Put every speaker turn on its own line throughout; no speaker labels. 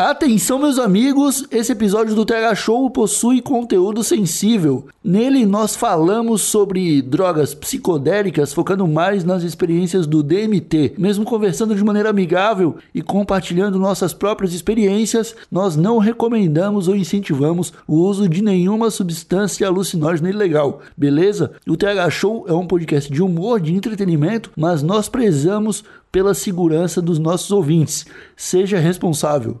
Atenção, meus amigos, esse episódio do TH Show possui conteúdo sensível. Nele nós falamos sobre drogas psicodélicas, focando mais nas experiências do DMT. Mesmo conversando de maneira amigável e compartilhando nossas próprias experiências, nós não recomendamos ou incentivamos o uso de nenhuma substância alucinógena ilegal, beleza? O TH Show é um podcast de humor, de entretenimento, mas nós prezamos pela segurança dos nossos ouvintes. Seja responsável.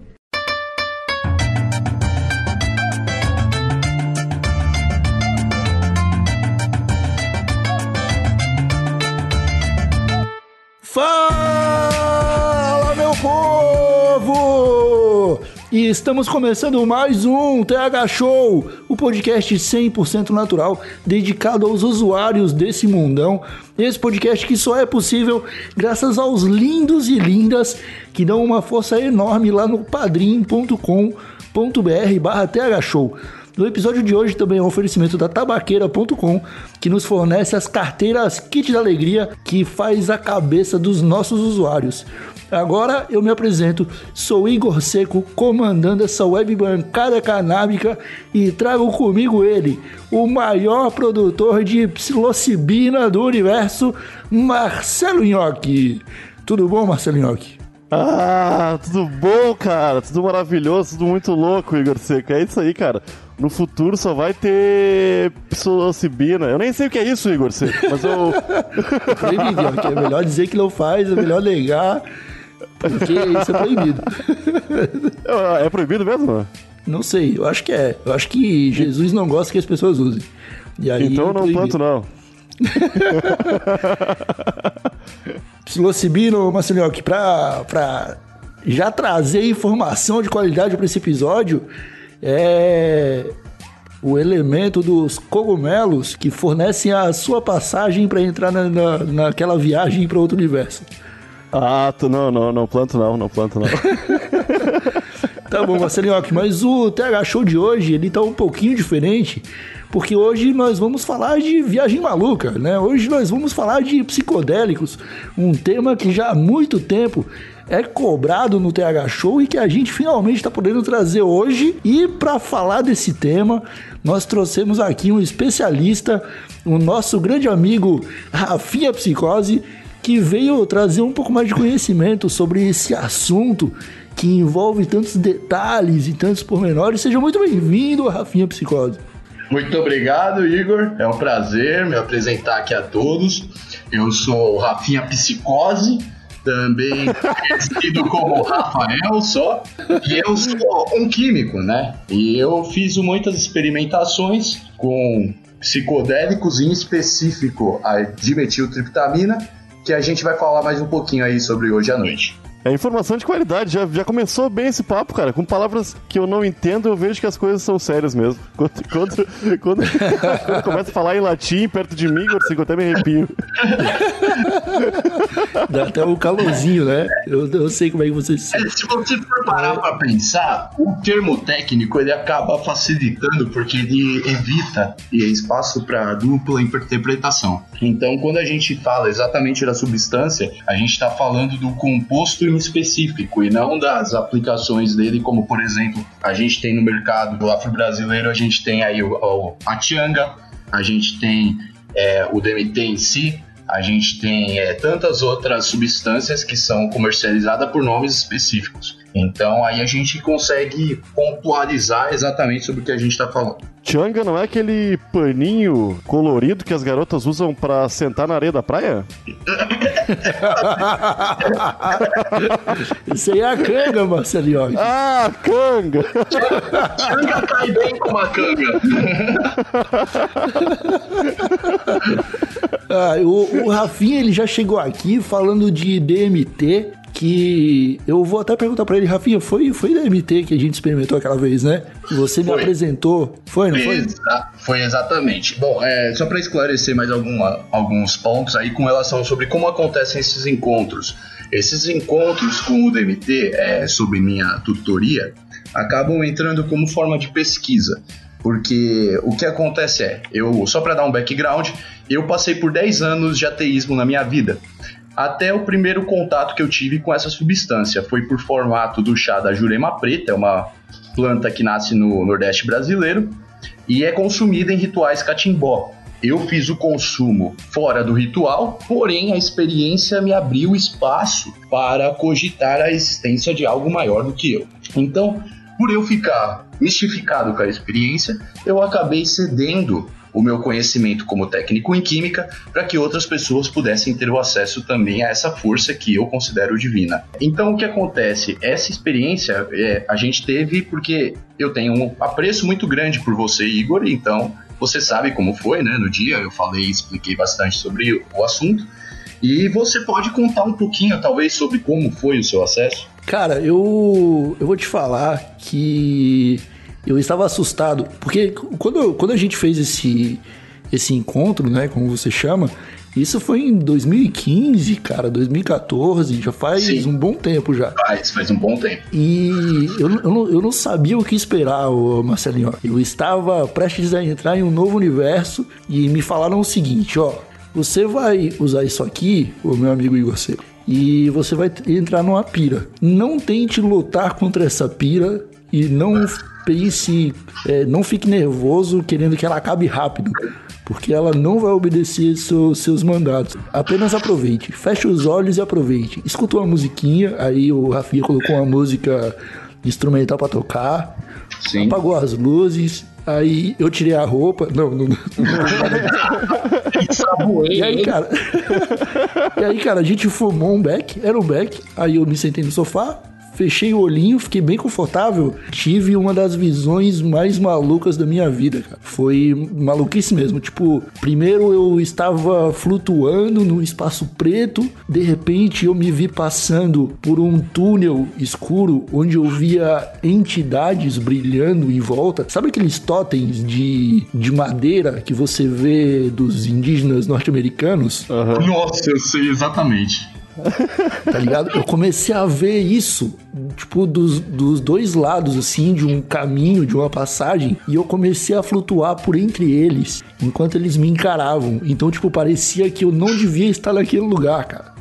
Fala, meu povo! E estamos começando mais um TH Show, o podcast 100% natural dedicado aos usuários desse mundão. Esse podcast que só é possível graças aos lindos e lindas que dão uma força enorme lá no padrim.com.br No episódio de hoje também é um oferecimento da tabaqueira.com, que nos fornece as carteiras Kit da Alegria, que faz a cabeça dos nossos usuários. Agora eu me apresento, sou Igor Seco, comandando essa web bancada canábica e trago comigo ele, o maior produtor de psilocibina do universo, Marcelo Nhoque. Tudo bom, Marcelo Nhoque?
Ah, tudo bom, cara? Tudo maravilhoso, tudo muito louco, Igor Seco. É isso aí, cara. No futuro só vai ter psilocibina. Eu nem sei o que é isso, Igor mas eu...
É proibido. É melhor dizer que não faz, é melhor negar, porque isso é proibido.
é proibido mesmo?
Não sei, eu acho que é. Eu acho que Jesus não gosta que as pessoas usem.
Então eu não planto, não.
Psilocibino, Marcelinhoque, pra, pra já trazer informação de qualidade para esse episódio, é o elemento dos cogumelos que fornecem a sua passagem para entrar na, na, naquela viagem para outro universo.
Ah, tu, não, não, não planto não, não planto não.
Tá bom, Marcelinhoque, mas o TH Show de hoje, ele tá um pouquinho diferente, porque hoje nós vamos falar de viagem maluca, né? Hoje nós vamos falar de psicodélicos, um tema que já há muito tempo é cobrado no TH Show e que a gente finalmente está podendo trazer hoje. E para falar desse tema, nós trouxemos aqui um especialista, o nosso grande amigo Rafinha Psicose, que veio trazer um pouco mais de conhecimento sobre esse assunto que envolve tantos detalhes e tantos pormenores. Seja muito bem-vindo, Rafinha Psicose.
Muito obrigado, Igor. É um prazer me apresentar aqui a todos. Eu sou o Rafinha Psicose, também conhecido como Rafael só. E eu sou um químico, né? E eu fiz muitas experimentações com psicodélicos, em específico a dimetiltriptamina, que a gente vai falar mais um pouquinho aí sobre hoje à noite.
É informação de qualidade, já, já começou bem esse papo, cara. Com palavras que eu não entendo, eu vejo que as coisas são sérias mesmo. Quando, quando, quando, quando começa a falar em latim perto de mim, eu até me arrepio.
Dá até um calorzinho, né? Eu, eu sei como é que você se
É, se você for parar pra pensar, o termo técnico ele acaba facilitando porque ele evita espaço para dupla interpretação. Então, quando a gente fala exatamente da substância, a gente está falando do composto específico e não das aplicações dele, como por exemplo, a gente tem no mercado afro-brasileiro, a gente tem aí o, o, a Tianga, a gente tem é, o DMT em si, a gente tem é, tantas outras substâncias que são comercializadas por nomes específicos. Então aí a gente consegue pontualizar exatamente sobre o que a gente está falando.
Changa não é aquele paninho colorido que as garotas usam pra sentar na areia da praia?
Isso aí é a canga, Marcelinho.
Ah, canga!
Canga cai bem com uma canga.
Ah, o, o Rafinha ele já chegou aqui falando de DMT, que eu vou até perguntar pra ele, Rafinha, foi, foi DMT que a gente experimentou aquela vez, né? Você me
Foi.
apresentou. Foi, não foi?
Exa- Foi exatamente. Bom, é, só para esclarecer mais alguma, alguns pontos aí com relação sobre como acontecem esses encontros. Esses encontros com o DMT, é, sob minha tutoria, acabam entrando como forma de pesquisa. Porque o que acontece é, eu só para dar um background, eu passei por 10 anos de ateísmo na minha vida. Até o primeiro contato que eu tive com essa substância foi por formato do chá da jurema preta, é uma planta que nasce no Nordeste brasileiro e é consumida em rituais catimbó. Eu fiz o consumo fora do ritual, porém a experiência me abriu espaço para cogitar a existência de algo maior do que eu. Então, por eu ficar mistificado com a experiência, eu acabei cedendo o meu conhecimento como técnico em química para que outras pessoas pudessem ter o acesso também a essa força que eu considero divina. Então o que acontece? Essa experiência é, a gente teve porque eu tenho um apreço muito grande por você, Igor, então você sabe como foi, né? No dia eu falei, expliquei bastante sobre o assunto. E você pode contar um pouquinho, talvez, sobre como foi o seu acesso?
Cara, eu, eu vou te falar que eu estava assustado, porque quando, quando a gente fez esse, esse encontro, né, como você chama, isso foi em 2015, cara, 2014, já faz
Sim.
um bom tempo já.
Faz, faz um bom tempo.
E eu, eu, não, eu não sabia o que esperar, Marcelinho. Eu estava prestes a entrar em um novo universo e me falaram o seguinte, ó. Você vai usar isso aqui, o meu amigo Igor Seco, e você vai entrar numa pira. Não tente lutar contra essa pira e não pense, é, não fique nervoso querendo que ela acabe rápido, porque ela não vai obedecer seus, seus mandatos. Apenas aproveite, feche os olhos e aproveite. Escuta uma musiquinha, aí o Rafinha colocou uma música instrumental para tocar,
Sim.
apagou as luzes. Aí eu tirei a roupa. Não, não. não. E aí, cara. e aí, cara, a gente fumou um beck, era um beck. Aí eu me sentei no sofá, fechei o olhinho, fiquei bem confortável. Tive uma das visões mais malucas da minha vida, cara. Foi maluquice mesmo. Tipo, primeiro eu estava flutuando no espaço preto, de repente eu me vi passando por um túnel escuro onde eu via entidades brilhando em volta. Sabe aqueles totens de, de madeira que você vê dos indígenas norte-americanos?
Nossa, eu sei exatamente.
Tá ligado? Eu comecei a ver isso, tipo, dos, dos dois lados, assim, de um caminho, de uma passagem, e eu comecei a flutuar por entre eles, enquanto eles me encaravam. Então, tipo, parecia que eu não devia estar naquele lugar, cara.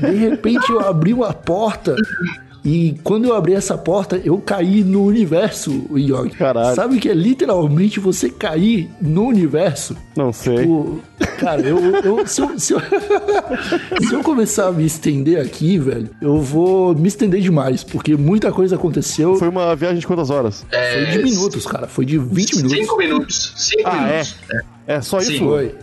De repente eu abri uma porta. E quando eu abri essa porta, eu caí no universo, Yogi.
Caralho.
Sabe o que é literalmente você cair no universo?
Não sei.
Tipo, cara, eu, eu- se, eu, se, eu, se eu começar a me estender aqui, velho, eu vou me estender demais, porque muita coisa aconteceu.
Foi uma viagem de quantas horas?
Foi de minutos, cara. Foi de 20 minutos.
Cinco minutos. Cinco
Ah, é?
minutos.
É só
Sim.
isso?
Foi.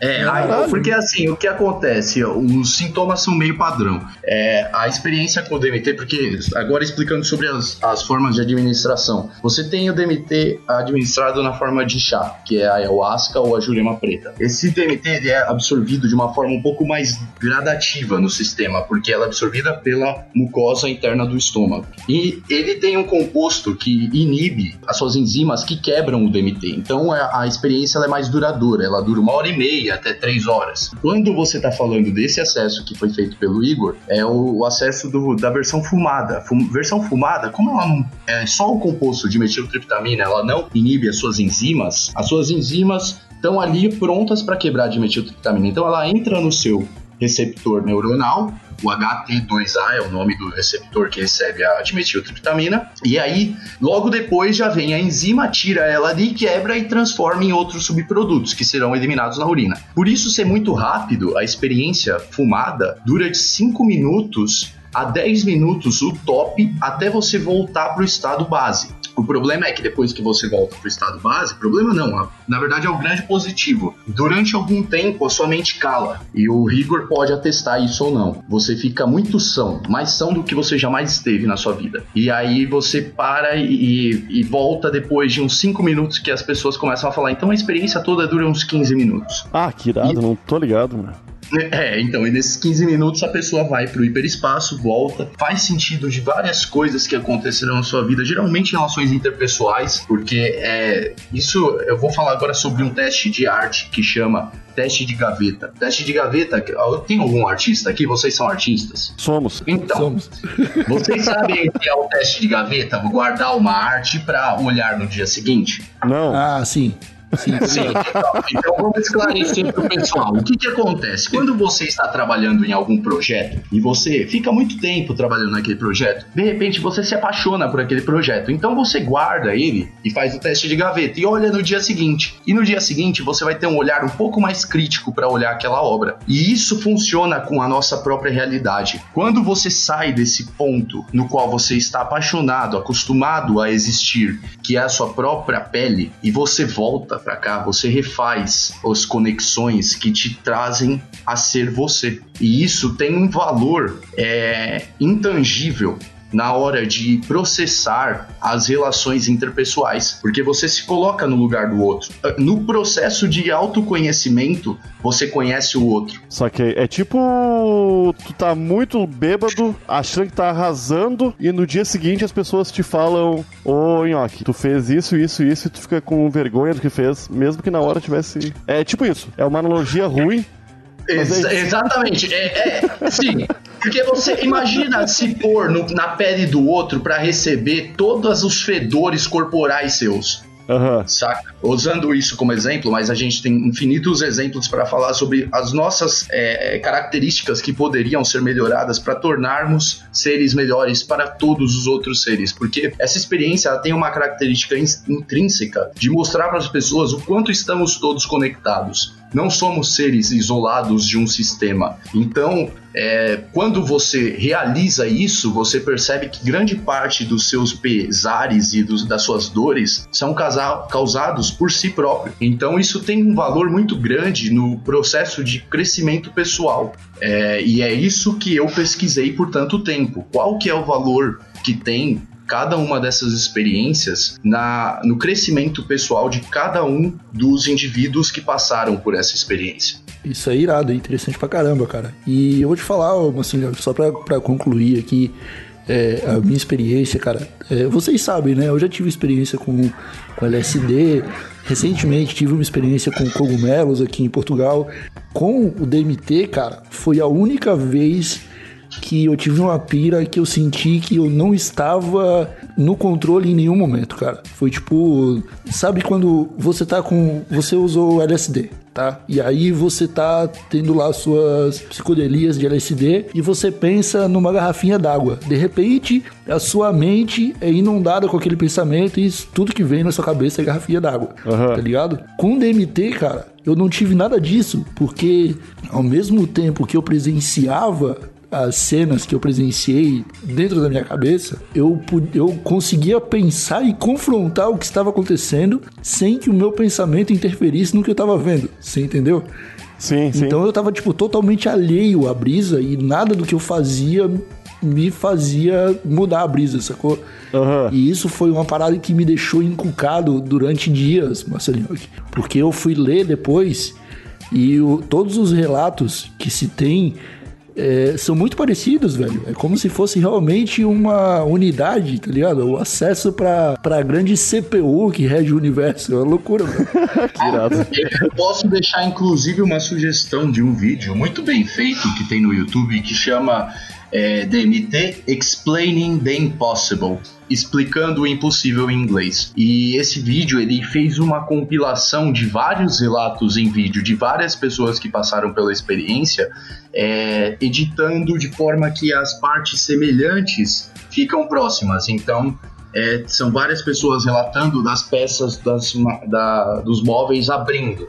É, aí, porque assim, o que acontece? ó, Os sintomas são meio padrão. É, a experiência com o DMT, porque agora explicando sobre as, as formas de administração. Você tem o DMT administrado na forma de chá, que é a ayahuasca ou a jurema preta. Esse DMT é absorvido de uma forma um pouco mais gradativa no sistema, porque ela é absorvida pela mucosa interna do estômago. E ele tem um composto que inibe as suas enzimas que quebram o DMT. Então a, a experiência é mais duradoura, ela dura uma hora e meia até três horas. Quando você está falando desse acesso que foi feito pelo Igor, é o, o acesso do- da versão fumada. Fum- versão fumada, como ela é só o composto de metiltriptamina, ela não inibe as suas enzimas, as suas enzimas estão ali prontas para quebrar a dimetiltriptamina. Então ela entra no seu receptor neuronal, o HT2A é o nome do receptor que recebe a dimetiltriptamina, e aí logo depois já vem a enzima, tira ela ali, quebra e transforma em outros subprodutos que serão eliminados na urina. Por isso ser muito rápido, a experiência fumada dura de 5 minutos a 10 minutos o top até você voltar para o estado base. O problema é que depois que você volta para o estado base, problema não, na verdade é o grande positivo. Durante algum tempo a sua mente cala e o rigor pode atestar isso ou não. Você fica muito são, mais são do que você jamais esteve na sua vida. E aí você para e, e- e volta depois de uns 5 minutos que as pessoas começam a falar. Então a experiência toda dura uns 15 minutos.
Ah, que irado, não tô ligado, mano.
É, então, e nesses 15 minutos a pessoa vai pro hiperespaço, volta, faz sentido de várias coisas que aconteceram na sua vida, geralmente relações interpessoais, porque é, isso eu vou falar agora sobre um teste de arte que chama teste de gaveta. Teste de gaveta, tem algum artista aqui? Vocês são artistas?
Somos.
Então,
Somos.
vocês sabem o que é o teste de gaveta? Vou guardar uma arte para olhar no dia seguinte?
Não.
Ah, sim. Sim,
Sim, então, então vamos esclarecer para o pessoal. O que, que acontece? Quando você está trabalhando em algum projeto e você fica muito tempo trabalhando naquele projeto, de repente você se apaixona por aquele projeto. Então você guarda ele e faz o teste de gaveta e olha no dia seguinte. E no dia seguinte você vai ter um olhar um pouco mais crítico para olhar aquela obra. E isso funciona com a nossa própria realidade. Quando você sai desse ponto no qual você está apaixonado, acostumado a existir, que é a sua própria pele, e você volta para cá, você refaz as conexões que te trazem a ser você. E isso tem um valor é, intangível na hora de processar as relações interpessoais, porque você se coloca no lugar do outro. No processo de autoconhecimento, você conhece o outro.
Só que é tipo. Tu tá muito bêbado, achando que tá arrasando, e no dia seguinte as pessoas te falam: Ô Nhoque, tu fez isso, isso, isso, e tu fica com vergonha do que fez, mesmo que na hora tivesse. É tipo isso. É uma analogia ruim.
Ex-
é isso.
exatamente. É, é, sim. Porque você imagina se pôr no- na pele do outro para receber todos os fedores corporais seus.
Aham.
Saca? Usando isso como exemplo, mas a gente tem infinitos exemplos para falar sobre as nossas é, características que poderiam ser melhoradas para tornarmos seres melhores para todos os outros seres. Porque essa experiência ela tem uma característica in- intrínseca de mostrar para as pessoas o quanto estamos todos conectados. Não somos seres isolados de um sistema. Então, é, quando você realiza isso, você percebe que grande parte dos seus pesares e dos- das suas dores são causados por si próprio. Então, isso tem um valor muito grande no processo de crescimento pessoal. É, e é isso que eu pesquisei por tanto tempo. Qual que é o valor que tem cada uma dessas experiências na, no crescimento pessoal de cada um dos indivíduos que passaram por essa experiência.
Isso é irado, é interessante pra caramba, cara. E eu vou te falar, Marcelinho, só pra, pra concluir aqui é, a minha experiência, cara. é, vocês sabem, né? Eu já tive experiência com, com LSD. Recentemente tive uma experiência com cogumelos aqui em Portugal. Com o DMT, cara, foi a única vez que eu tive uma pira que eu senti que eu não estava no controle em nenhum momento, cara. Foi tipo, sabe quando você tá com, você usou LSD, tá? E aí você tá tendo lá suas psicodelias de LSD e você pensa numa garrafinha d'água. De repente, a sua mente é inundada com aquele pensamento e tudo que vem na sua cabeça é garrafinha d'água,
Aham.
tá ligado? Com DMT, cara, eu não tive nada disso, porque ao mesmo tempo que eu presenciava as cenas que eu presenciei dentro da minha cabeça, eu, eu conseguia pensar e confrontar o que estava acontecendo sem que o meu pensamento interferisse no que eu estava vendo. Você entendeu?
Sim, sim.
Então eu tava, tipo, totalmente alheio à brisa e nada do que eu fazia me fazia mudar a brisa, sacou?
Aham.
E isso foi uma parada que me deixou encucado durante dias, Marcelinho. Porque eu fui ler depois e o- todos os relatos que se tem é, são muito parecidos, velho. É como se fosse realmente uma unidade, tá ligado? O acesso pra, pra grande CPU que rege o universo. É uma loucura, velho.
Que irado.
Eu posso deixar, inclusive, uma sugestão de um vídeo muito bem feito que tem no YouTube que chama é, DMT Explaining the Impossible. Explicando o impossível em inglês. E esse vídeo ele fez uma compilação de vários relatos em vídeo de várias pessoas que passaram pela experiência, é, editando de forma que as partes semelhantes ficam próximas. Então, é, são várias pessoas relatando das peças das da- dos móveis abrindo.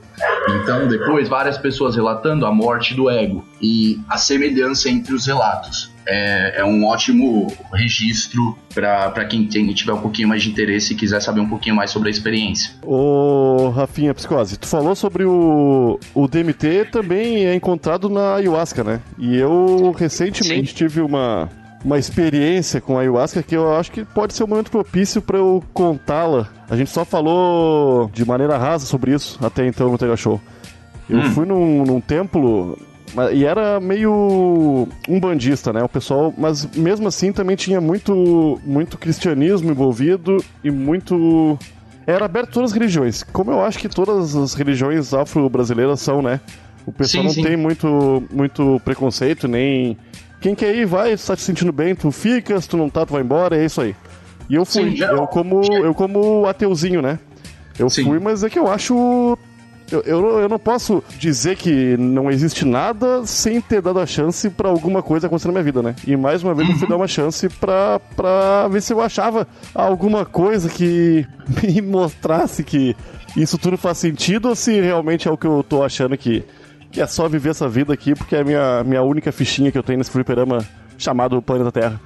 Então, depois, várias pessoas relatando a morte do ego e a semelhança entre os relatos. É, é um ótimo registro para quem tem, tiver um pouquinho mais de interesse e quiser saber um pouquinho mais sobre a experiência.
Ô, Rafinha Psicose, tu falou sobre o, o DMT também é encontrado na ayahuasca, né? E eu recentemente
Sim.
tive uma, uma experiência com a ayahuasca que eu acho que pode ser um momento propício pra eu contá-la. A gente só falou de maneira rasa sobre isso até então no Tega Show. Eu fui num, num templo E era meio um bandista, né? O pessoal, mas mesmo assim também tinha muito, muito cristianismo envolvido e muito. Era aberto a todas as religiões. Como eu acho que todas as religiões afro-brasileiras são, né? O pessoal
Sim,
não
sim.
tem muito, muito preconceito, nem. Quem quer ir, vai, se tá te sentindo bem, tu fica, se tu não tá, tu vai embora, é isso aí. E eu fui,
Sim,
eu como, eu como ateuzinho, né? Eu
Sim.
fui, mas é que eu acho eu, eu, não- eu não posso dizer que não existe nada sem ter dado a chance pra alguma coisa acontecer na minha vida, né? E mais uma vez eu fui dar uma chance pra, pra ver se eu achava alguma coisa que me mostrasse que isso tudo faz sentido ou se realmente é o que eu tô achando que, que é só viver essa vida aqui porque é a minha, minha única fichinha que eu tenho nesse fliperama chamado Planeta Terra.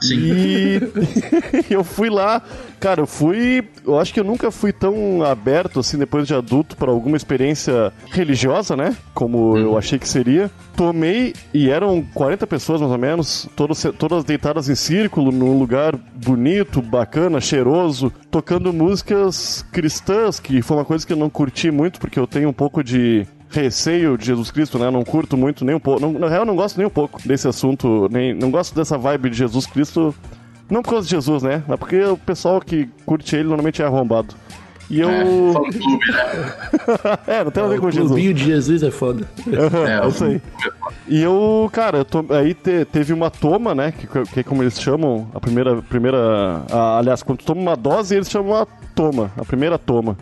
Sim.
E eu fui lá, cara, eu fui. Eu acho que eu nunca fui tão aberto assim depois de adulto para alguma experiência religiosa, né? Como eu achei que seria. Tomei e eram 40 pessoas mais ou menos, todas, todas deitadas em círculo, num lugar bonito, bacana, cheiroso, tocando músicas cristãs, que foi uma coisa que eu não curti muito, porque eu tenho um pouco de receio de Jesus Cristo, né? Não curto muito nem um pouco. Não, na real, não gosto nem um pouco desse assunto, nem não gosto dessa vibe de Jesus Cristo. Não por causa de Jesus, né? Mas porque o pessoal que curte ele normalmente é arrombado. E eu.
É, né?
É, não tem nada a ver
O
com Jesus.
clubinho de Jesus é foda.
É,
É isso aí. E eu, cara, eu to- aí te- teve uma toma, né? Que, que é como eles chamam, a primeira. primeira a- aliás, quando tu toma uma dose, eles chamam a toma, a primeira toma.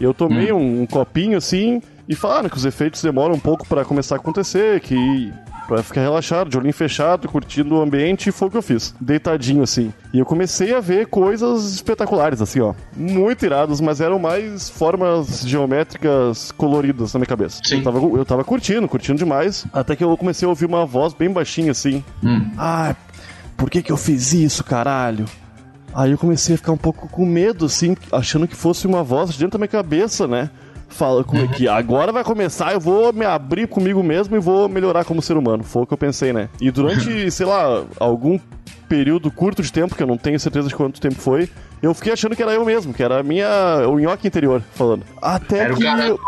E eu tomei um, um copinho assim e falaram que os efeitos demoram um pouco pra começar a acontecer, que. Pra ficar relaxado, de olhinho fechado, curtindo o ambiente, e foi o que eu fiz. Deitadinho, assim. E eu comecei a ver coisas espetaculares, assim, ó. Muito iradas, mas eram mais formas geométricas coloridas na minha cabeça.
Sim.
Eu tava, eu tava curtindo, curtindo demais. Até que eu comecei a ouvir uma voz bem baixinha, assim.
Hum.
Ah, por que que eu fiz isso, caralho? Aí eu comecei a ficar um pouco com medo, assim, achando que fosse uma voz de dentro da minha cabeça, né? Fala como é que agora vai começar, eu vou me abrir comigo mesmo e vou melhorar como ser humano. Foi o que eu pensei, né? E durante, sei lá, algum período curto de tempo, que eu não tenho certeza de quanto tempo foi, eu fiquei achando que era eu mesmo, que era a minha. o nhoque interior falando. Até
Era o
que.
cara
eu-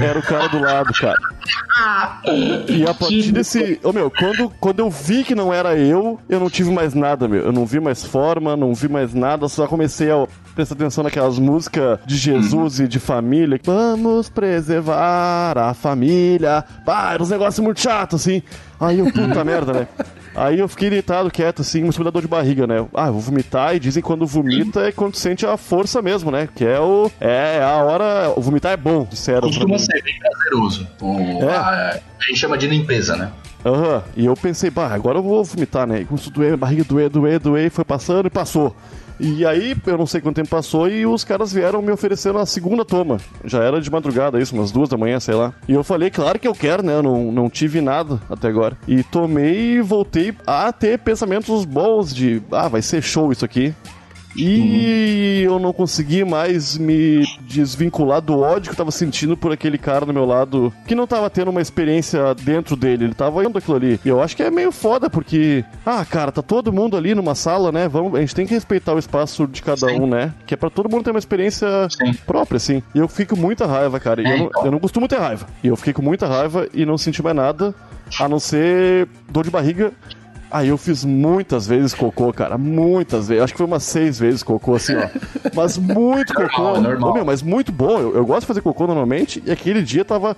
Era o cara do lado, cara. E a partir desse. Ô meu, quando, quando eu vi que não era eu, eu não tive mais nada, meu. Eu não vi mais forma, não vi mais nada, só comecei a prestar atenção naquelas músicas de Jesus e de família. Vamos preservar a família. Pá, era uns negócios muito chatos, assim. Aí eu, puta merda, né? Aí eu fiquei deitado, quieto, assim, mas me dá dor de barriga, né? Ah, eu vou vomitar, e dizem que quando vomita é quando sente a força mesmo, né? Que é o. É a hora. Vomitar é bom, disseram.
Costuma ser bem prazeroso. O,
É.
a, a gente chama de limpeza, né?
Aham, e eu pensei, bah, agora eu vou vomitar, né? E começou a doer, a barriga doer, doer, doer, foi passando e passou. E aí, eu não sei quanto tempo passou, e os caras vieram me oferecendo a segunda toma. Já era de madrugada, isso, umas duas da manhã, sei lá. E eu falei, claro que eu quero, né? Eu não, não tive nada até agora. E tomei e voltei a ter pensamentos bons de, ah, vai ser show isso aqui. E eu não consegui mais me desvincular do ódio que eu tava sentindo por aquele cara do meu lado, que não tava tendo uma experiência dentro dele, ele tava indo aquilo ali. E eu acho que é meio foda, porque, ah, cara, tá todo mundo ali numa sala, né? Vamos, a gente tem que respeitar o espaço de cada
Sim.
um, né? Que é pra todo mundo ter uma experiência
Sim.
própria, assim. E eu fico com muita raiva, cara. E
É,
eu, não,
então.
eu não costumo ter raiva. E eu fiquei com muita raiva e não senti mais nada, a não ser dor de barriga. Aí eu fiz muitas vezes cocô, cara. Muitas vezes. Acho que foi umas seis vezes cocô, assim, ó. Mas muito
Normal,
cocô.
normal.
Ô, meu, mas muito bom. Eu, eu gosto de fazer cocô normalmente. E aquele dia tava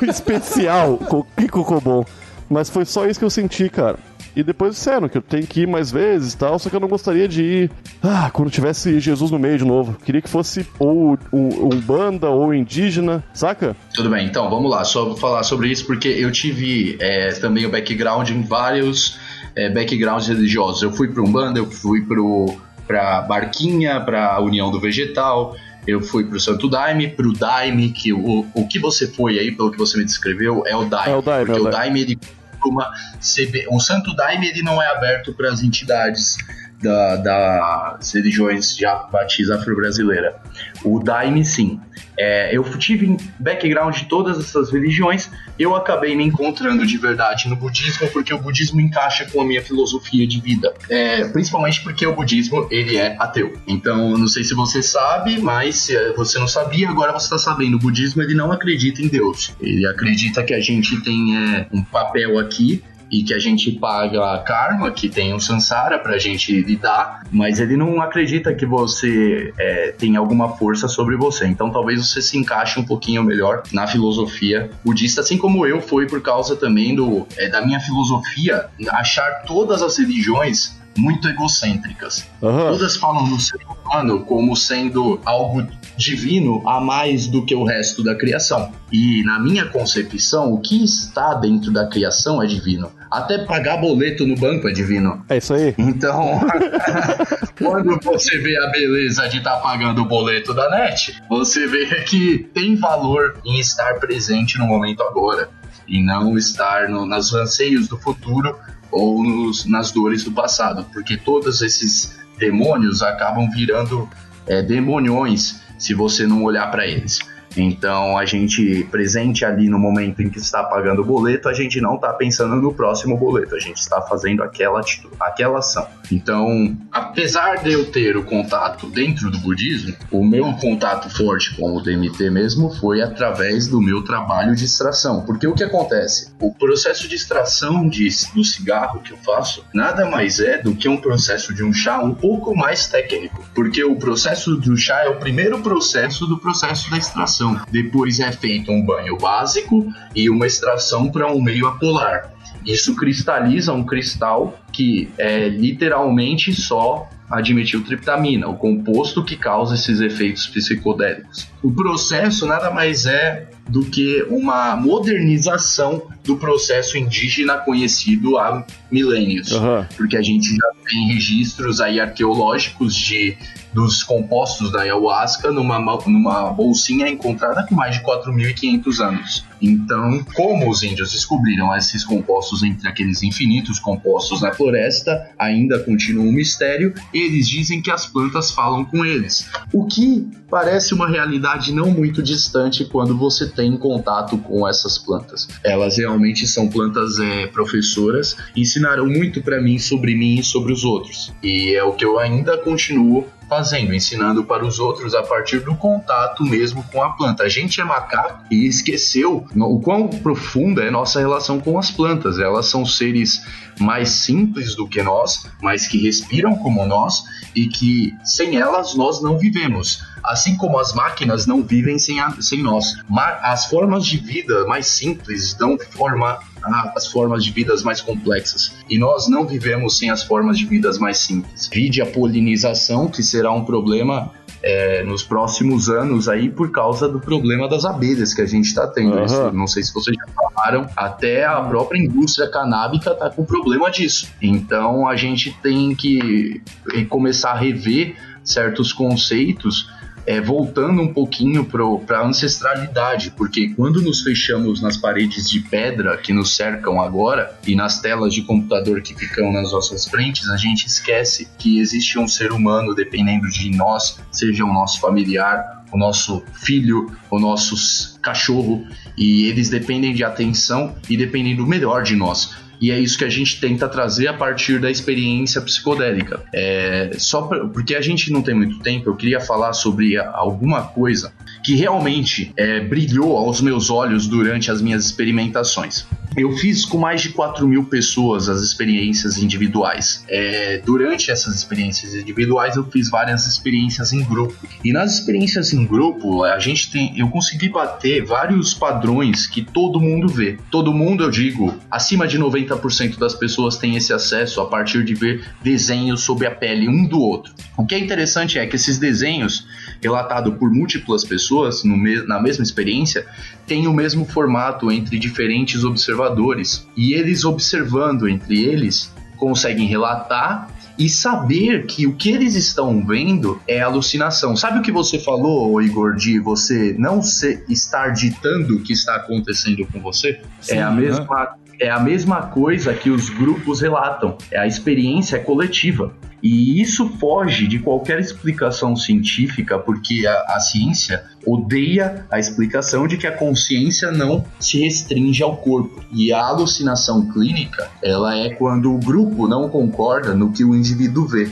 o especial. Que cocô bom. Mas foi só isso que eu senti, cara. E depois disseram que eu tenho que ir mais vezes e tal, só que eu não gostaria de ir. Ah, quando tivesse Jesus no meio de novo. Queria que fosse ou um, um banda ou indígena, saca?
Tudo bem, então vamos lá, só vou falar sobre isso porque eu tive é, também o background em vários é, backgrounds religiosos. Eu fui para Umbanda, eu fui para Barquinha, para União do Vegetal, eu fui para o Santo Daime, para o Daime, que o, o que você foi aí, pelo que você me descreveu, é o Daime.
É o Daime,
porque
é o
Daime, ele costuma ser. O Santo Daime ele não é aberto para as entidades da, das religiões de matriz afro-brasileira. O Daime, sim. É, eu tive background de todas essas religiões, eu acabei me encontrando de verdade no budismo, porque o budismo encaixa com a minha filosofia de vida. É, principalmente porque o budismo, ele é ateu. Então, não sei se você sabe, mas se você não sabia, agora você está sabendo. O budismo, ele não acredita em Deus. Ele acredita que a gente tem é, um papel aqui e que a gente paga karma, que tem um samsara pra gente lidar, mas ele não acredita que você é, tem alguma força sobre você. Então talvez você se encaixe um pouquinho melhor na filosofia budista, assim como eu fui por causa também do, é, da minha filosofia, achar todas as religiões muito egocêntricas.
Aham.
Todas falam do ser humano como sendo algo divino a mais do que o resto da criação. E na minha concepção, o que está dentro da criação é divino. Até pagar boleto no banco é divino.
É isso aí.
Então, quando você vê a beleza de estar pagando o boleto da net, você vê que tem valor em estar presente no momento agora e não estar no, nos anseios do futuro ou nos- nas dores do passado, porque todos esses demônios acabam virando é, demoniões se você não olhar para eles. Então, a gente presente ali no momento em que está pagando o boleto, a gente não está pensando no próximo boleto, a gente está fazendo aquela atitude, aquela ação. Então, apesar de eu ter o contato dentro do budismo, o meu contato forte com o DMT mesmo foi através do meu trabalho de extração. Porque o que acontece? O processo de extração de, do cigarro que eu faço nada mais é do que um processo de um chá um pouco mais técnico. Porque o processo do chá é o primeiro processo do processo da extração. Depois é feito um banho básico e uma extração para um meio apolar. Isso cristaliza um cristal que é literalmente só a dimetiltriptamina, o composto que causa esses efeitos psicodélicos. O processo nada mais é do que uma modernização do processo indígena conhecido há milênios
Aham.
porque a gente já tem registros aí arqueológicos de dos compostos da ayahuasca numa, ma- numa bolsinha encontrada com mais de 4.500 anos. Então, como os índios descobriram esses compostos entre aqueles infinitos compostos na floresta, ainda continua um mistério. Eles dizem que as plantas falam com eles, o que parece uma realidade não muito distante quando você tem contato com essas plantas. Elas realmente são plantas é, professoras, ensinaram muito para mim sobre mim e sobre os outros. E é o que eu ainda continuo fazendo, ensinando para os outros a partir do contato mesmo com a planta. A gente é macaco e esqueceu o quão profunda é nossa relação com as plantas. Elas são seres mais simples do que nós, mas que respiram como nós e que sem elas nós não vivemos. Assim como as máquinas não vivem sem, a- sem nós. Ma- as formas de vida mais simples dão forma às formas de vidas mais complexas. E nós não vivemos sem as formas de vidas mais simples. Vide a polinização, que será um problema é, nos próximos anos aí por causa do problema das abelhas que a gente está tendo.
Aham.
Isso, não sei se vocês já falaram, até a própria indústria canábica está com problema disso. Então a gente tem que eh, começar a rever certos conceitos é, voltando um pouquinho para a ancestralidade, porque quando nos fechamos nas paredes de pedra que nos cercam agora e nas telas de computador que ficam nas nossas frentes, a gente esquece que existe um ser humano dependendo de nós, seja o nosso familiar, o nosso filho, o nosso cachorro, e eles dependem de atenção e dependem do melhor de nós. E é isso que a gente tenta trazer a partir da experiência psicodélica. É, só pra- porque a gente não tem muito tempo, eu queria falar sobre alguma coisa que realmente é, brilhou aos meus olhos durante as minhas experimentações. Eu fiz com mais de 4 mil pessoas as experiências individuais. É, durante essas experiências individuais, eu fiz várias experiências em grupo. E nas experiências em grupo, a gente tem, eu consegui bater vários padrões que todo mundo vê. Todo mundo, eu digo, acima de 90% das pessoas têm esse acesso a partir de ver desenhos sobre a pele um do outro. O que é interessante é que esses desenhos, relatados por múltiplas pessoas no me- na mesma experiência, têm o mesmo formato entre diferentes observadores. E eles observando entre eles conseguem relatar e saber que o que eles estão vendo é alucinação. Sabe o que você falou, Igor, de você não se- estar ditando o que está acontecendo com você?
Sim,
é a mesma é a mesma coisa que os grupos relatam. É a experiência coletiva. E isso foge de qualquer explicação científica, porque a, a, ciência odeia a explicação de que a consciência não se restringe ao corpo. E a alucinação clínica, ela é quando o grupo não concorda no que o indivíduo vê.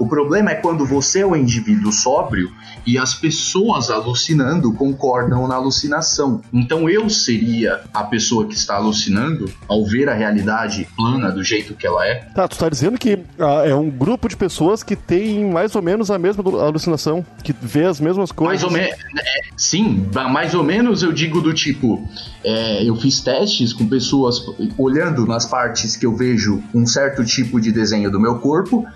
O problema é quando você é o indivíduo sóbrio e as pessoas alucinando concordam na alucinação. Então eu seria a pessoa que está alucinando ao ver a realidade plana do jeito que ela é.
Tá, tu tá dizendo que ah, é um grupo de pessoas que tem mais ou menos a mesma alucinação, que vê as mesmas coisas.
Mais ou menos. É, sim, mais ou menos eu digo do tipo. É, eu fiz testes com pessoas olhando nas partes que eu vejo um certo tipo de desenho do meu corpo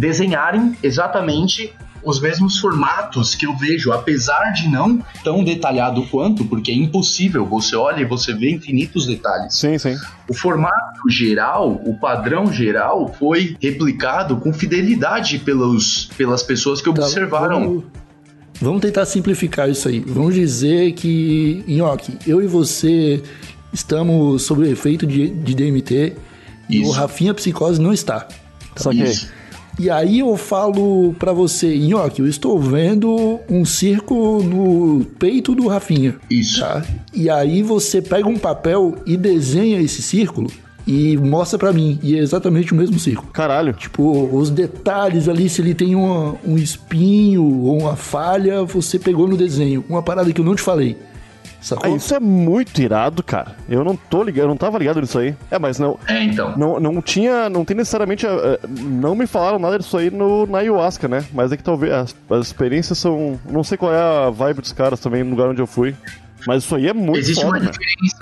desenharem exatamente os mesmos formatos que eu vejo, apesar de não tão detalhado quanto, porque é impossível, você olha e você vê infinitos detalhes.
Sim, sim.
O formato geral, o padrão geral, foi replicado com fidelidade pelos, pelas pessoas que tá, observaram.
Vamos, vamos tentar simplificar isso aí. Vamos dizer que, Nhoque, eu e você estamos sob o efeito de, de DMT isso. e o Rafinha Psicose não está.
Tá? Só que isso.
E aí eu falo para você, Nhoque, eu estou vendo um circo no peito do Rafinha.
Isso.
Tá? E aí você pega um papel e desenha esse círculo e mostra para mim. E é exatamente o mesmo círculo.
Caralho.
Tipo, os detalhes ali, se ele tem uma, um espinho ou uma falha, você pegou no desenho. Uma parada que eu não te falei.
Sacou? Ah, isso é muito irado, cara. Eu não tô ligado, eu não tava ligado nisso aí. É, mas não.
É, então.
Não, não tinha. Não tem necessariamente. Uh, não me falaram nada disso aí no, na ayahuasca, né? Mas é que talvez as, as experiências são. Não sei qual é a vibe dos caras também no lugar onde eu fui. Mas isso aí é muito
existe
foda,
uma diferença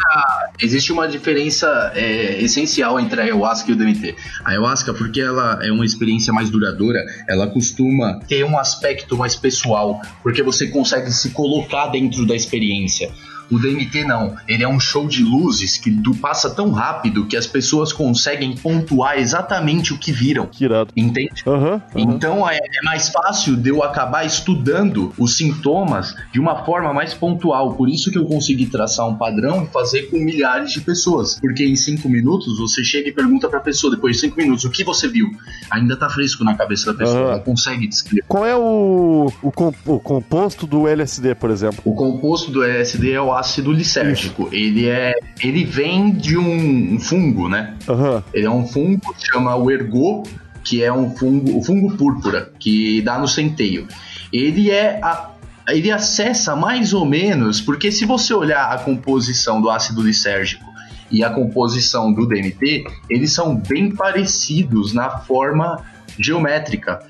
Existe uma diferença é, essencial entre a ayahuasca e o DMT. A ayahuasca, porque ela é uma experiência mais duradoura, ela costuma ter um aspecto mais pessoal, porque você consegue se colocar dentro da experiência. O DMT não. Ele é um show de luzes que tu passa tão rápido que as pessoas conseguem pontuar exatamente o que viram.
Que irado.
Entende?
Uhum, uhum.
Então é, é, mais fácil de eu acabar estudando os sintomas de uma forma mais pontual. Por isso que eu consegui traçar um padrão e fazer com milhares de pessoas. Porque em cinco minutos você chega e pergunta pra pessoa, depois de cinco minutos, o que você viu? Ainda tá fresco na cabeça da pessoa, uhum. ela consegue descrever.
Qual é o, o, o composto do LSD, por exemplo?
O composto do LSD é o ácido lisérgico. Ele é, ele vem de um fungo, né?
Uhum.
Ele é um fungo que chama o ergo, que é um fungo, o fungo púrpura, que dá no centeio. Ele é a ele acessa mais ou menos, porque se você olhar a composição do ácido lisérgico e a composição do DMT, eles são bem parecidos na forma geométrica.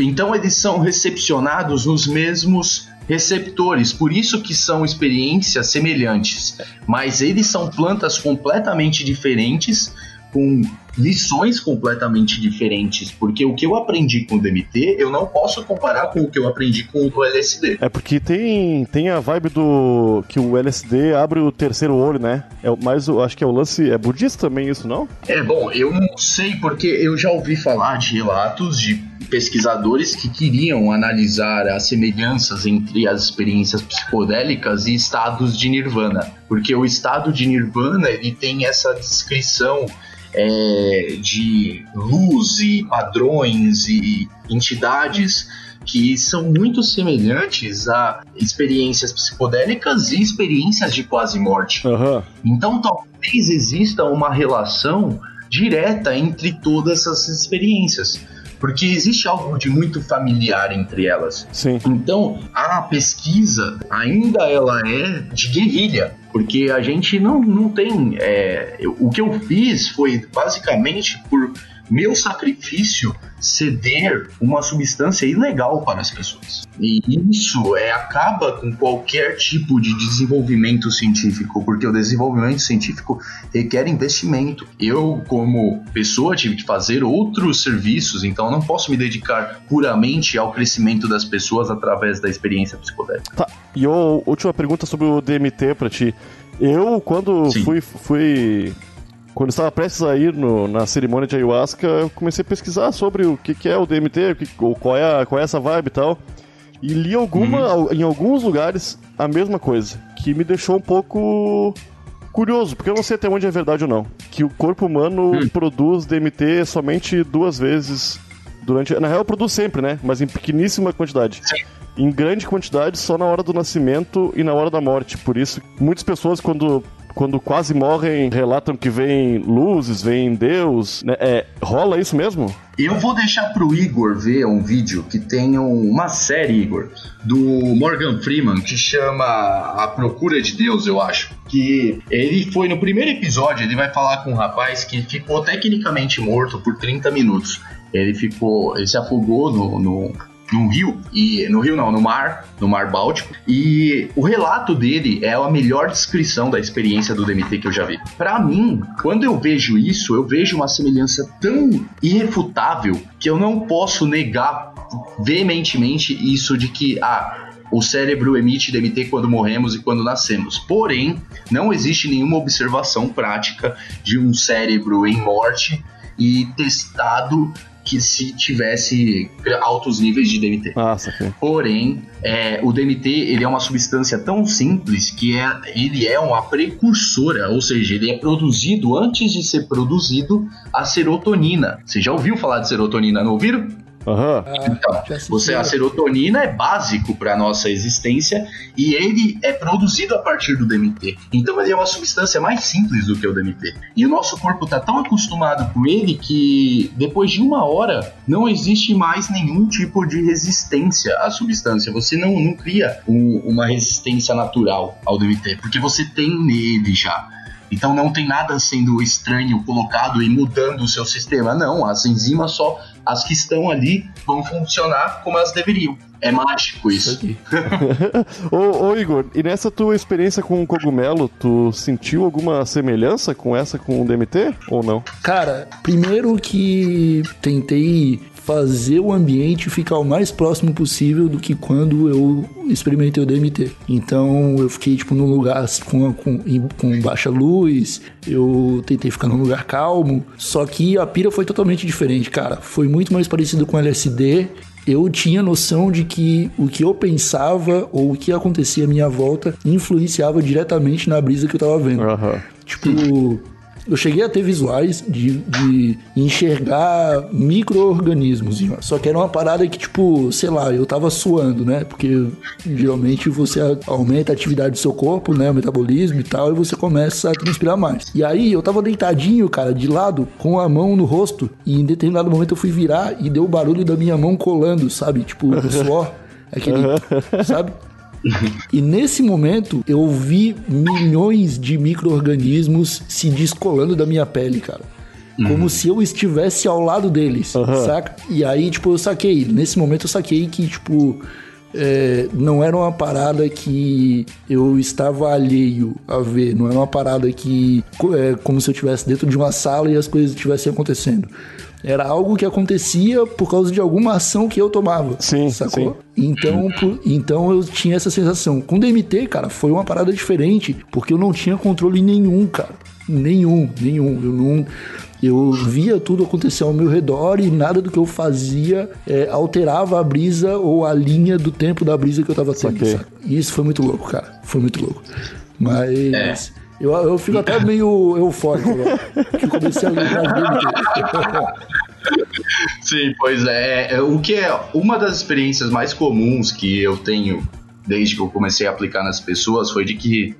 Então eles são recepcionados nos mesmos receptores, por isso que são experiências semelhantes, mas eles são plantas completamente diferentes com lições completamente diferentes, porque o que eu aprendi com o DMT, eu não posso comparar com o que eu aprendi com o LSD.
É porque tem, tem a vibe do que o LSD abre o terceiro olho, né? É mais acho que é o lance é budista também isso, não?
É, bom, eu não sei porque eu já ouvi falar de relatos de pesquisadores que queriam analisar as semelhanças entre as experiências psicodélicas e estados de nirvana, porque o estado de nirvana ele tem essa descrição é, de luz e padrões e entidades que são muito semelhantes a experiências psicodélicas e experiências de quase morte.
Uhum.
Então talvez exista uma relação direta entre todas essas experiências porque existe algo de muito familiar entre elas.
Sim.
Então, a pesquisa ainda ela é de guerrilha, porque a gente não, não tem. É, o que eu fiz foi basicamente por meu sacrifício ceder uma substância ilegal para as pessoas. E isso é, acaba com qualquer tipo de desenvolvimento científico, porque o desenvolvimento científico requer investimento. Eu, como pessoa, tive que fazer outros serviços, então não posso me dedicar puramente ao crescimento das pessoas através da experiência psicodélica.
Tá. E a última pergunta sobre o DMT para ti. Eu, quando fui, fui quando estava prestes a ir no, na cerimônia de ayahuasca, eu comecei a pesquisar sobre o que, que é o DMT, o que, qual, é a, qual é essa vibe e tal. E li alguma, uhum. em alguns lugares a mesma coisa, que me deixou um pouco curioso, porque eu não sei até onde é verdade ou não, que o corpo humano
Hum.
produz DMT somente duas vezes durante. Na real, produz sempre, né? Mas em pequeníssima quantidade. Em grande quantidade só na hora do nascimento e na hora da morte. Por isso, muitas pessoas, quando. Quando quase morrem, relatam que vem luzes, vem Deus. Né? É, rola isso mesmo?
Eu vou deixar pro Igor ver um vídeo que tem um- uma série, Igor, do Morgan Freeman, que chama A Procura de Deus, eu acho. Que ele foi no primeiro episódio, ele vai falar com um rapaz que ficou tecnicamente morto por 30 minutos. Ele ficou. Ele se afogou no. no num rio, e no rio não, no mar, no mar Báltico, e o relato dele é a melhor descrição da experiência do DMT que eu já vi. Pra mim, quando eu vejo isso, eu vejo uma semelhança tão irrefutável que eu não posso negar veementemente isso de que ah, o cérebro emite DMT quando morremos e quando nascemos. Porém, não existe nenhuma observação prática de um cérebro em morte e testado que se tivesse altos níveis de DMT.
Ah, saquei.
Porém, é, o DMT ele é uma substância tão simples que é, ele é uma precursora, ou seja, ele é produzido antes de ser produzido a serotonina. Você já ouviu falar de serotonina, não ouviram?
Aham.
Então, você, a serotonina é básico para nossa existência e ele é produzido a partir do DMT. Então ele é uma substância mais simples do que o DMT. E o nosso corpo está tão acostumado com ele que depois de uma hora não existe mais nenhum tipo de resistência à substância. Você não, não cria um- uma resistência natural ao DMT, porque você tem nele já. Então não tem nada sendo estranho colocado e mudando o seu sistema. Não, as enzimas só, as que estão ali, vão funcionar como elas deveriam. É mágico
Isso
ô, ô, Igor, e nessa tua experiência com o cogumelo, tu sentiu alguma semelhança com essa com o DMT? Ou não?
Cara, primeiro que tentei fazer o ambiente ficar o mais próximo possível do que quando eu experimentei o DMT. Então eu fiquei tipo num lugar com, com, em- com baixa luz, eu tentei ficar num lugar calmo, só que a pira foi totalmente diferente, cara. Foi muito mais parecido com LSD. Eu tinha noção de que o que eu pensava ou o que acontecia à minha volta influenciava diretamente na brisa que eu tava vendo.
Aham.
Tipo, eu cheguei a ter visuais de, de enxergar micro-organismos. Só que era uma parada que, tipo, sei lá, eu tava suando, né? Porque geralmente você aumenta a atividade do seu corpo, né? O metabolismo e tal, e você começa a transpirar mais. E aí eu tava deitadinho, cara, de lado, com a mão no rosto, e em determinado momento eu fui virar e deu o barulho da minha mão colando, sabe? Tipo, o suor. Aquele, sabe? E nesse momento eu vi milhões de micro-organismos se descolando da minha pele, cara. Como se eu estivesse ao lado deles, saca? E aí, tipo, eu saquei. Nesse momento eu saquei que, tipo, é, não era uma parada que eu estava alheio a ver. Não era uma parada que. É, como se eu estivesse dentro de uma sala e as coisas estivessem acontecendo. Era algo que acontecia por causa de alguma ação que eu tomava.
Sim,
sacou?
sim.
Então, por- então eu tinha essa sensação. Com DMT, cara, foi uma parada diferente, porque eu não tinha controle nenhum, cara. Nenhum, nenhum. Eu não. Eu via tudo acontecer ao meu redor e nada do que eu fazia é, alterava a brisa ou a linha do tempo da brisa que eu tava tendo. E isso foi muito louco, cara. Foi muito louco. Mas. Eu, eu fico até meio eufórico agora. Comecei a lembrar DMT.
Sim, pois é. É, O que é uma das experiências mais comuns que eu tenho desde que eu comecei a aplicar nas pessoas foi de que,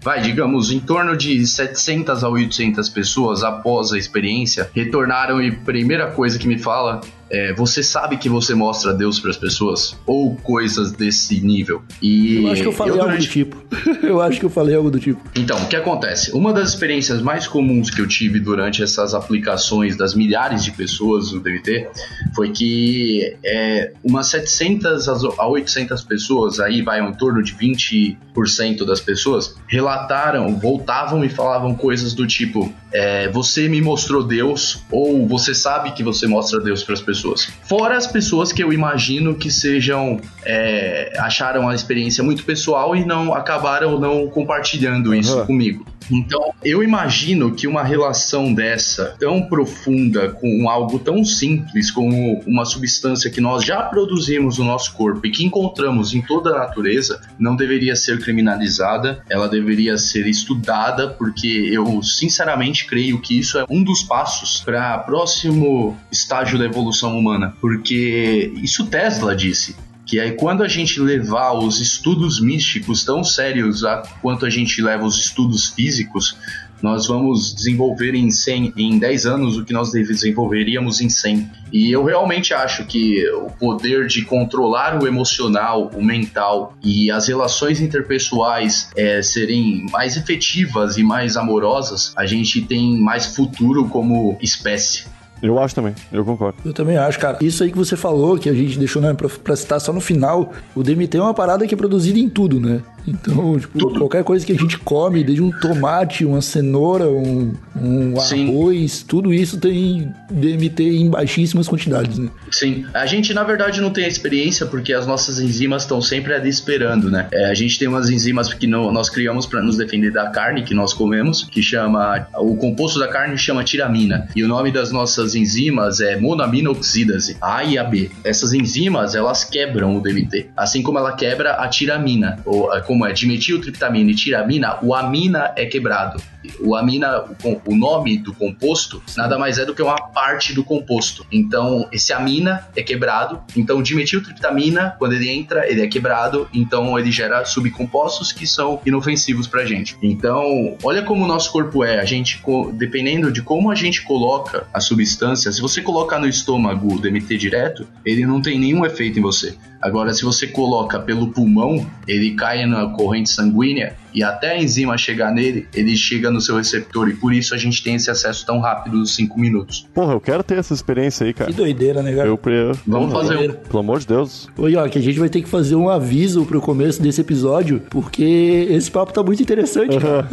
vai, digamos, em torno de 700 a 800 pessoas após a experiência retornaram e primeira coisa que me fala é: você sabe que você mostra Deus para as pessoas ou coisas desse nível. E
Eu acho que eu falei algo do
durante-
tipo. Eu acho que eu falei algo do tipo.
então, o que acontece? Uma das experiências mais comuns que eu tive durante essas aplicações das milhares de pessoas do DMT foi que é, umas 700 a 800 pessoas, aí vai em torno de 20% das pessoas, relataram, voltavam e falavam coisas do tipo: é, Você me mostrou Deus, ou você sabe que você mostra Deus para as pessoas. Fora as pessoas que eu imagino que sejam é, acharam a experiência muito pessoal e não acabaram não compartilhando isso
Uhum.
comigo. Então, eu imagino que uma relação dessa, tão profunda, com algo tão simples como uma substância que nós já produzimos no nosso corpo e que encontramos em toda a natureza, não deveria ser criminalizada, ela deveria ser estudada, porque eu sinceramente creio que isso é um dos passos para próximo estágio da evolução humana, porque isso Tesla disse que aí quando a gente levar os estudos místicos tão sérios a quanto a gente leva os estudos físicos, nós vamos desenvolver em 100, em 10 anos o que nós desenvolveríamos em 100. E eu realmente acho que o poder de controlar o emocional, o mental e as relações interpessoais é, serem mais efetivas e mais amorosas, a gente tem mais futuro como espécie.
Eu acho também, eu concordo.
Eu também acho, cara. Isso aí que você falou, que a gente deixou né, pra, pra citar só no final, o DMT é uma parada que é produzida em tudo, né? Então, tipo, qualquer coisa que a gente come, desde um tomate, uma cenoura, um, um arroz, tudo isso tem DMT em baixíssimas quantidades, né?
Sim, a gente na verdade não tem a experiência porque as nossas enzimas estão sempre ali esperando, né? É, a gente tem umas enzimas que nós criamos para nos defender da carne que nós comemos, que chama o composto da carne chama tiramina e o nome das nossas enzimas é monoaminoxidase A e a B. Essas enzimas elas quebram o DMT, assim como ela quebra a tiramina, ou eh, como é dimetiltriptamina e tiramina, o amina é quebrado. O amina, o, o nome do composto, nada mais é do que uma parte do composto. Então, esse amina é quebrado. Então, dimetiltriptamina, quando ele entra, ele é quebrado. Então, ele gera subcompostos que são inofensivos pra gente. Então, olha como o nosso corpo é. A gente, dependendo de como a gente coloca a substância, se você colocar no estômago o DMT direto, ele não tem nenhum efeito em você. Agora, se você coloca pelo pulmão, ele cai na corrente sanguínea e até a enzima chegar nele, ele chega no seu receptor e por isso a gente tem esse acesso tão rápido dos 5 minutos.
Porra, eu quero ter essa experiência aí, cara.
Que doideira, né, cara?
Eu, pre-
Vamos
Porra,
fazer um.
Pelo amor de Deus.
Oi, ó, que a gente vai ter que fazer um aviso pro começo desse episódio, porque esse papo tá muito interessante, cara.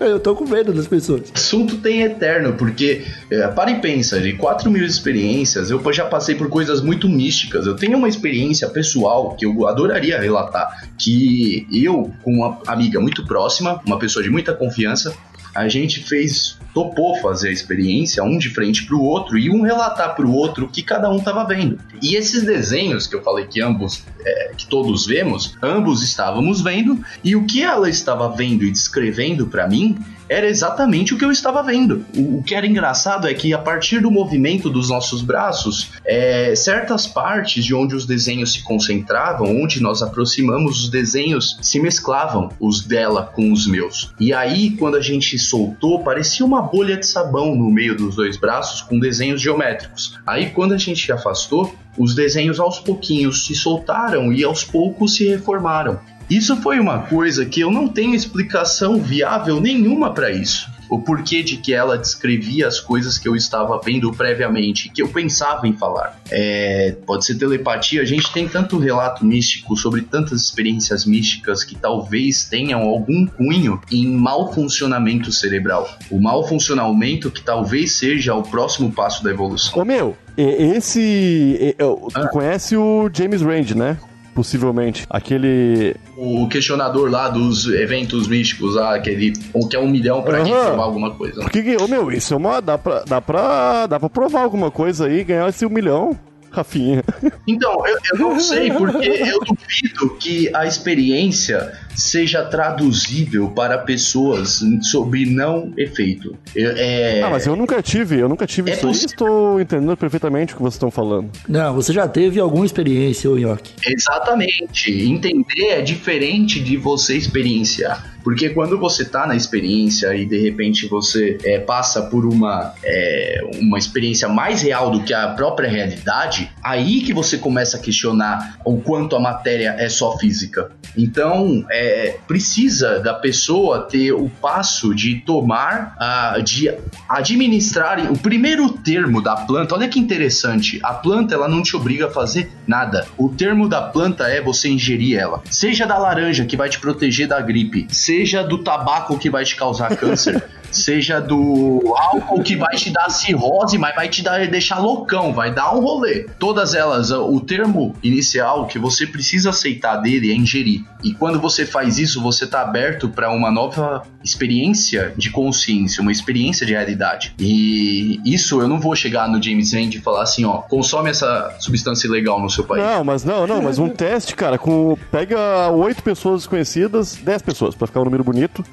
Eu tô com medo das pessoas.
assunto tem eterno, porque é, para e pensa, de 4 mil experiências, eu já passei por coisas muito místicas. Eu tenho uma experiência pessoal que eu adoraria relatar, que eu, com uma amiga muito próxima, uma pessoa de muita confiança, a gente fez, topou fazer a experiência, um de frente pro outro, e um relatar pro outro o que cada um tava vendo. E esses desenhos que eu falei que ambos, é, que todos vemos, ambos estávamos vendo, e o que ela estava vendo e descrevendo pra mim era exatamente o que eu estava vendo. O, o que era engraçado é que a partir do movimento dos nossos braços, é, certas partes de onde os desenhos se concentravam, onde nós aproximamos, os desenhos se mesclavam, os dela com os meus. E aí, quando a gente soltou, parecia uma bolha de sabão no meio dos dois braços com desenhos geométricos. Aí, quando a gente afastou, os desenhos aos pouquinhos se soltaram e aos poucos se reformaram. Isso foi uma coisa que eu não tenho explicação viável nenhuma para isso. O porquê de que ela descrevia as coisas que eu estava vendo previamente, que eu pensava em falar. É, pode ser telepatia, a gente tem tanto relato místico sobre tantas experiências místicas que talvez tenham algum cunho em mau funcionamento cerebral. O mau funcionamento que talvez seja o próximo passo da evolução.
Ô meu, esse. Tu
Ah.
conhece o James Rand, né? Possivelmente. Aquele.
O questionador lá dos eventos místicos, lá, aquele, o que é um milhão pra quem
Aham.
provar alguma coisa. né?
Por que que. Ô meu, isso é uma. Dá pra, dá pra. Dá pra provar alguma coisa aí, ganhar esse um milhão. Rafinha.
Então, eu, eu não sei, porque eu duvido que a experiência seja traduzível para pessoas sob não efeito. Eu- é,
Ah, mas eu nunca tive, eu nunca tive
É
isso
possível.
Estou entendendo perfeitamente o que vocês estão falando.
Não, você já teve alguma experiência, ô York?
Exatamente. Entender é diferente de você experienciar. Porque quando você tá na experiência e de repente você é, passa por uma, é, uma experiência mais real do que a própria realidade, aí que você começa a questionar o quanto a matéria é só física. Então, é, precisa da pessoa ter o passo de tomar, uh, de administrar o primeiro termo da planta. Olha que interessante, a planta ela não te obriga a fazer nada. O termo da planta é você ingerir ela. Seja da laranja que vai te proteger da gripe, seja do tabaco que vai te causar câncer. seja do álcool que vai te dar cirrose, mas vai te dar, deixar loucão, vai dar um rolê. Todas elas, o termo inicial que você precisa aceitar dele é ingerir. E quando você faz isso, você está aberto para uma nova experiência de consciência, uma experiência de realidade. E isso eu não vou chegar no James Rand e falar assim, ó, consome essa substância ilegal no seu país.
Não, mas não, não, mas um teste, cara, com pega oito pessoas desconhecidas, dez pessoas, para ficar um número bonito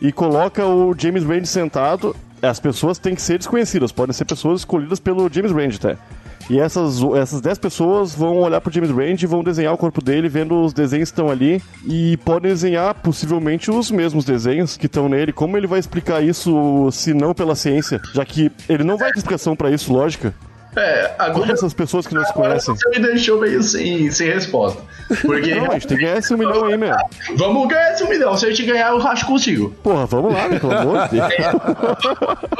e coloca o James Rand sentado. As pessoas têm que ser desconhecidas, podem ser pessoas escolhidas pelo James Rand até. E essas, essas 10 pessoas vão olhar pro James Rand e vão desenhar o corpo dele, vendo os desenhos que estão ali. E podem desenhar possivelmente os mesmos desenhos que estão nele. Como ele vai explicar isso se não pela ciência? Já que ele não vai ter explicação para isso, lógica.
É, agora. Como
essas pessoas que não se conhecem?
Você me deixou meio sem, sem resposta. Porque.
Não, a gente tem que ganhar esse um milhão aí, meu.
Vamos ganhar esse um milhão. Se a gente ganhar, eu racho consigo.
Porra, vamos lá, meu, pelo amor de Deus.
É.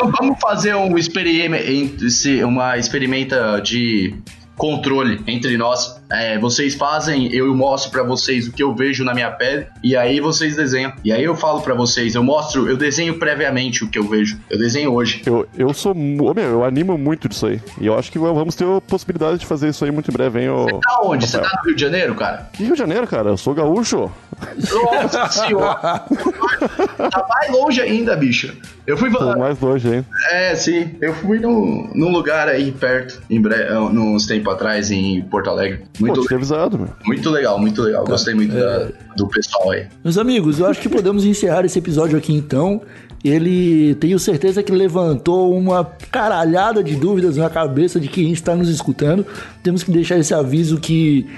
Vamos fazer um experimento, uma experimenta de controle entre nós. É, vocês fazem, eu mostro para vocês o que eu vejo na minha pele e aí vocês desenham. E aí eu falo para vocês, eu mostro, eu desenho previamente o que eu vejo. Eu desenho hoje.
Eu, eu sou, meu, eu animo muito disso aí. E eu acho que vamos ter a possibilidade de fazer isso aí muito em breve, hein?
Você tá onde? Você tá no Rio de Janeiro, cara?
Rio de Janeiro, cara? Eu sou gaúcho.
Nossa senhora. tá mais longe ainda, bicho. Eu fui.
Tô mais longe, hein?
É, sim. Eu fui num, num lugar aí perto, em breve, uns tempos atrás, em Porto Alegre.
Muito Pô, avisado, meu.
Muito legal, muito legal. Gostei muito é... da, do pessoal aí.
Meus amigos, eu acho que podemos encerrar esse episódio aqui então. Ele tenho certeza que levantou uma caralhada de dúvidas na cabeça de quem está nos escutando. Temos que deixar esse aviso que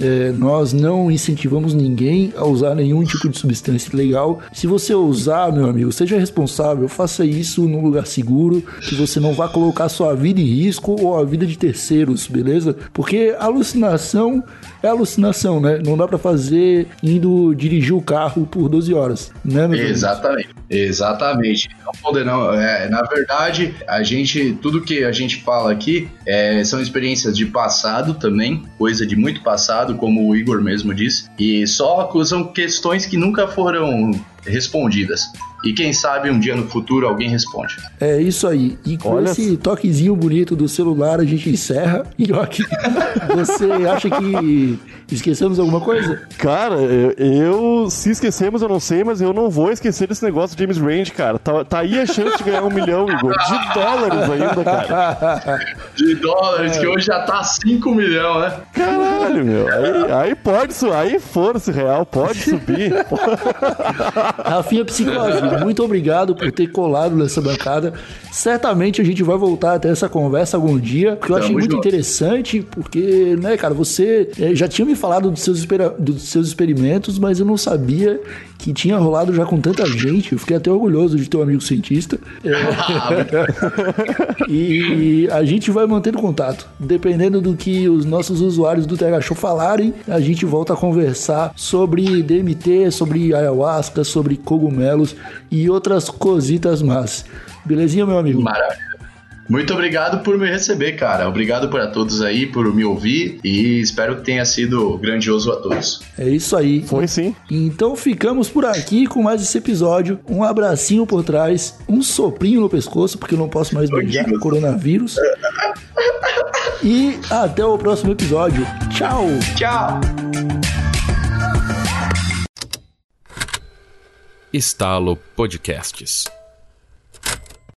é, nós não incentivamos ninguém a usar nenhum tipo de substância ilegal. Se você usar, meu amigo, seja responsável, faça isso num lugar seguro, que você não vá colocar sua vida em risco ou a vida de terceiros, beleza? Porque alucinação é alucinação, né? Não dá para fazer indo dirigir o carro por 12 horas, né, meu
Exatamente. Exatamente. Não poder não. É, na verdade, a gente, tudo que a gente fala aqui é, são experiências de passado também, coisa de muito passado, como o Igor mesmo disse, e só são questões que nunca foram respondidas. E quem sabe um dia no futuro alguém responde.
É isso aí. E com Olha... esse toquezinho bonito do celular a gente encerra. E você acha que esquecemos alguma coisa?
Cara, eu, eu, se esquecemos eu não sei, mas eu não vou esquecer desse negócio de James Rand, cara. Tá, tá aí a chance de ganhar um milhão, Igor. De dólares ainda, cara.
De dólares, é. que hoje já tá 5 milhões, né?
Caralho, meu. Aí, aí pode, aí foda-se real, pode subir.
Rafinha Psicologia muito obrigado por ter colado nessa bancada. Certamente a gente vai voltar até essa conversa algum dia, porque eu achei muito interessante, porque, né, cara, você eh, já tinha me falado dos seus, dos seus experimentos, mas eu não sabia que tinha rolado já com tanta gente. Eu fiquei até orgulhoso de ter um amigo cientista. E a gente vai mantendo contato. Dependendo do que os nossos usuários do TH Show falarem, a gente volta a conversar sobre DMT, sobre ayahuasca, sobre cogumelos e outras cositas más. Belezinha, meu amigo?
Maravilha. Muito obrigado por me receber, cara. Obrigado para todos aí por me ouvir e espero que tenha sido grandioso a todos.
É isso aí.
Foi sim.
Então ficamos por aqui com mais esse episódio. Um abracinho por trás, um soprinho no pescoço, porque eu não posso mais beijar o coronavírus. e até o próximo episódio. Tchau.
Tchau.
Estalo Podcasts.